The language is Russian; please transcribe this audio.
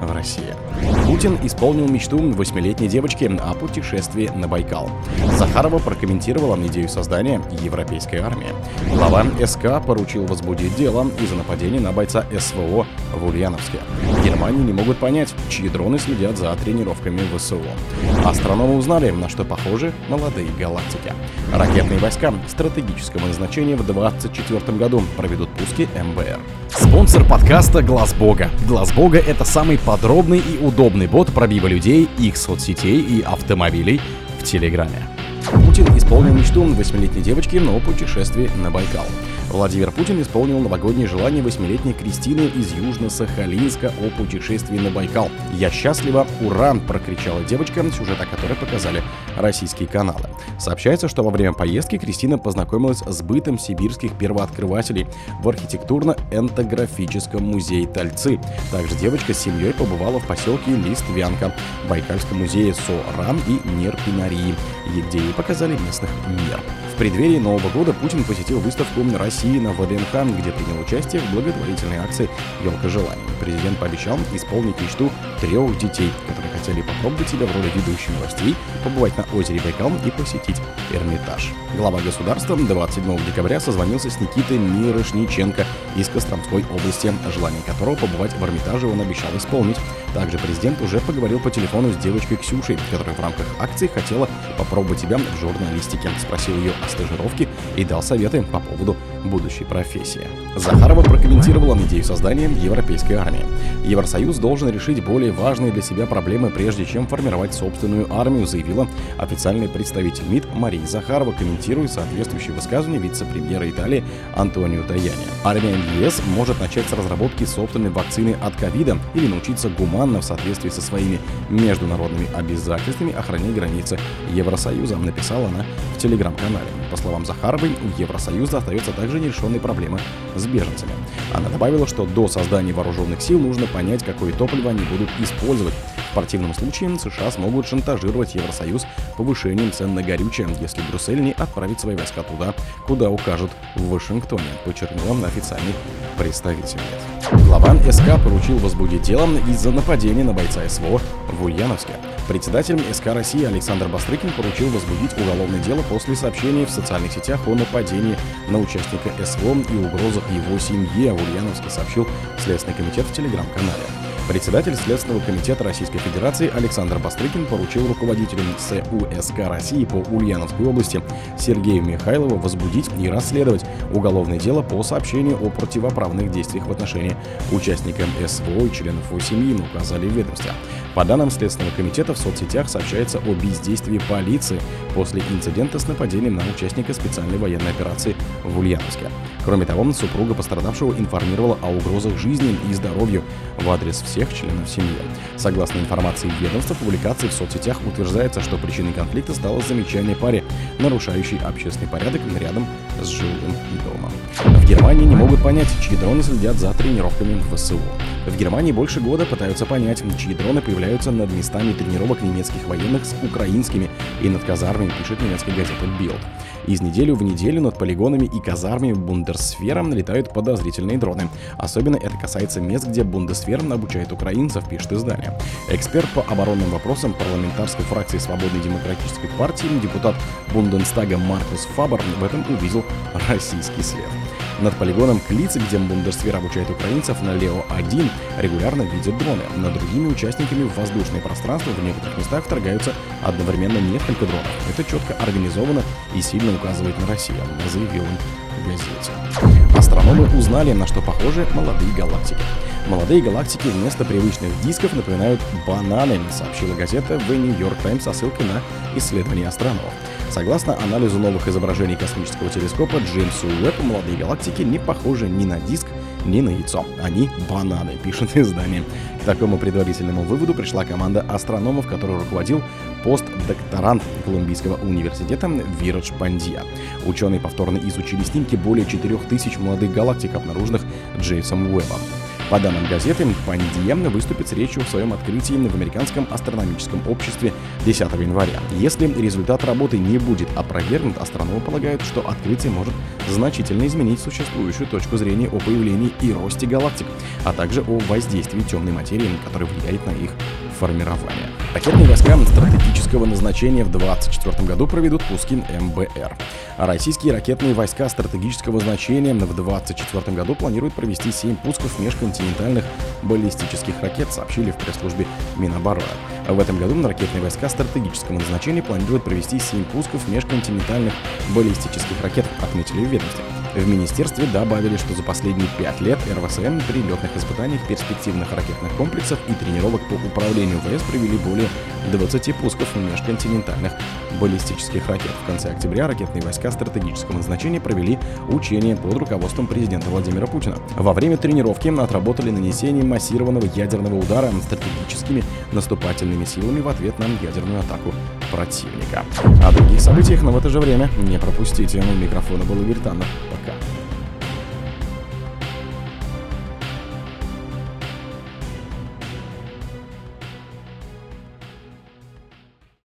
В России. Путин исполнил мечту восьмилетней девочки о путешествии на Байкал. Захарова прокомментировала идею создания европейской армии. Глава СК поручил возбудить дело из-за нападения на бойца СВО в Ульяновске. В Германии не могут понять, чьи дроны следят за тренировками ВСУ. Астрономы узнали, на что похожи молодые галактики. Ракетные войска стратегического назначения в 2024 году проведут пуски МБР. Спонсор подкаста Глаз Бога. Глаз Бога это самый подробный и удобный бот пробива людей, их соцсетей и автомобилей в Телеграме. Путин исполнил мечту восьмилетней девочки на путешествии на Байкал. Владимир Путин исполнил новогоднее желание восьмилетней Кристины из Южно-Сахалинска о путешествии на Байкал. «Я счастлива! Ура!» – прокричала девочка, сюжет о которой показали российские каналы. Сообщается, что во время поездки Кристина познакомилась с бытом сибирских первооткрывателей в архитектурно-энтографическом музее Тальцы. Также девочка с семьей побывала в поселке Листвянка, Байкальском музее Соран и Нерпинарии, где ей показали местных мер. В преддверии Нового года Путин посетил выставку России на ВДНХ, где принял участие в благотворительной акции «Елка желаний». Президент пообещал исполнить мечту трех детей, которые хотели попробовать себя в роли ведущих новостей, побывать на озере Байкал и посетить Эрмитаж. Глава государства 27 декабря созвонился с Никитой Мирошниченко из Костромской области, желание которого побывать в Эрмитаже он обещал исполнить. Также президент уже поговорил по телефону с девочкой Ксюшей, которая в рамках акции хотела попробовать себя в журналистике. Спросил ее о стажировке и дал советы по поводу будущей профессии. Захарова прокомментировала идею создания европейской армии. Евросоюз должен решить более важные для себя проблемы, прежде чем формировать собственную армию, заявила официальный представитель МИД Мария Захарова, комментируя соответствующие высказывания вице-премьера Италии Антонио Таяни. Армия ЕС может начать с разработки собственной вакцины от ковида или научиться гуманно в соответствии со своими международными обязательствами охранять границы Евросоюза, написала она в телеграм-канале. По словам Захаровой, у Евросоюза остается также нерешенной проблемы с беженцами. Она добавила, что до создания вооруженных сил нужно понять, какое топливо они будут использовать. В противном случае США смогут шантажировать Евросоюз повышением цен на горючее, если Брюссель не отправит свои войска туда, куда укажут в Вашингтоне, подчеркнул официальный представитель. Глава СК поручил возбудить дело из-за нападения на бойца СВО в Ульяновске. Председатель СК России Александр Бастрыкин поручил возбудить уголовное дело после сообщений в социальных сетях о нападении на участника СВО и угрозах его семье, в Ульяновске сообщил Следственный комитет в телеграм-канале. Председатель Следственного комитета Российской Федерации Александр Бастрыкин поручил руководителю СУСК России по Ульяновской области Сергею Михайлову возбудить и расследовать уголовное дело по сообщению о противоправных действиях в отношении участника СВО и членов его семьи, указали в ведомстве. По данным Следственного комитета, в соцсетях сообщается о бездействии полиции после инцидента с нападением на участника специальной военной операции в Ульяновске. Кроме того, супруга пострадавшего информировала о угрозах жизни и здоровью в адрес всех членов семьи. Согласно информации ведомства, публикации в соцсетях утверждается, что причиной конфликта стало замечание паре, нарушающей общественный порядок рядом с жилым домом. В Германии не могут понять, чьи дроны следят за тренировками в ВСУ. В Германии больше года пытаются понять, чьи дроны появляются над местами тренировок немецких военных с украинскими и над казармами, пишет немецкая газета Bild. Из недели в неделю над полигонами и казармами Бундесвера летают подозрительные дроны. Особенно это касается мест, где Бундесвер обучает украинцев, пишет издание. Эксперт по оборонным вопросам парламентарской фракции Свободной демократической партии, депутат Бунденстага Маркус Фабер в этом увидел российский след. Над полигоном Клицы, где Бундесвер обучает украинцев, на Лео-1 регулярно видят дроны. Над другими участниками в воздушное пространство в некоторых местах вторгаются одновременно несколько дронов. Это четко организовано и сильно указывает на Россию, заявил он в газете. Астрономы узнали, на что похожи молодые галактики. Молодые галактики вместо привычных дисков напоминают бананы, сообщила газета The New York Times со ссылкой на исследование астрономов. Согласно анализу новых изображений космического телескопа Джеймсу Уэбб, молодые галактики не похожи ни на диск, ни на яйцо. Они бананы, пишет издание. К такому предварительному выводу пришла команда астрономов, которую руководил постдокторант Колумбийского университета Вирадж Пандия. Ученые повторно изучили снимки более 4000 молодых галактик, обнаруженных Джеймсом Уэббом. По данным газеты, Пандия выступит с речью в своем открытии в Американском астрономическом обществе 10 января. Если результат работы не будет опровергнут, астрономы полагают, что открытие может значительно изменить существующую точку зрения о появлении и росте галактик, а также о воздействии темной материи, которая влияет на их формирования. Ракетные войска стратегического назначения в 2024 году проведут пуски МБР. Российские ракетные войска стратегического значения в 2024 году планируют провести 7 пусков межконтинентальных баллистических ракет, сообщили в пресс-службе Минобороны. В этом году ракетные войска стратегического назначения планируют провести 7 пусков межконтинентальных баллистических ракет, отметили в ведомстве. В министерстве добавили, что за последние пять лет РВСН при летных испытаниях перспективных ракетных комплексов и тренировок по управлению ВС провели более 20 пусков межконтинентальных баллистических ракет. В конце октября ракетные войска стратегического назначения провели учения под руководством президента Владимира Путина. Во время тренировки отработали нанесение массированного ядерного удара стратегическими наступательными силами в ответ на ядерную атаку противника. О других событиях, но в это же время не пропустите. У микрофона был Игорь Таннер. Пока. America.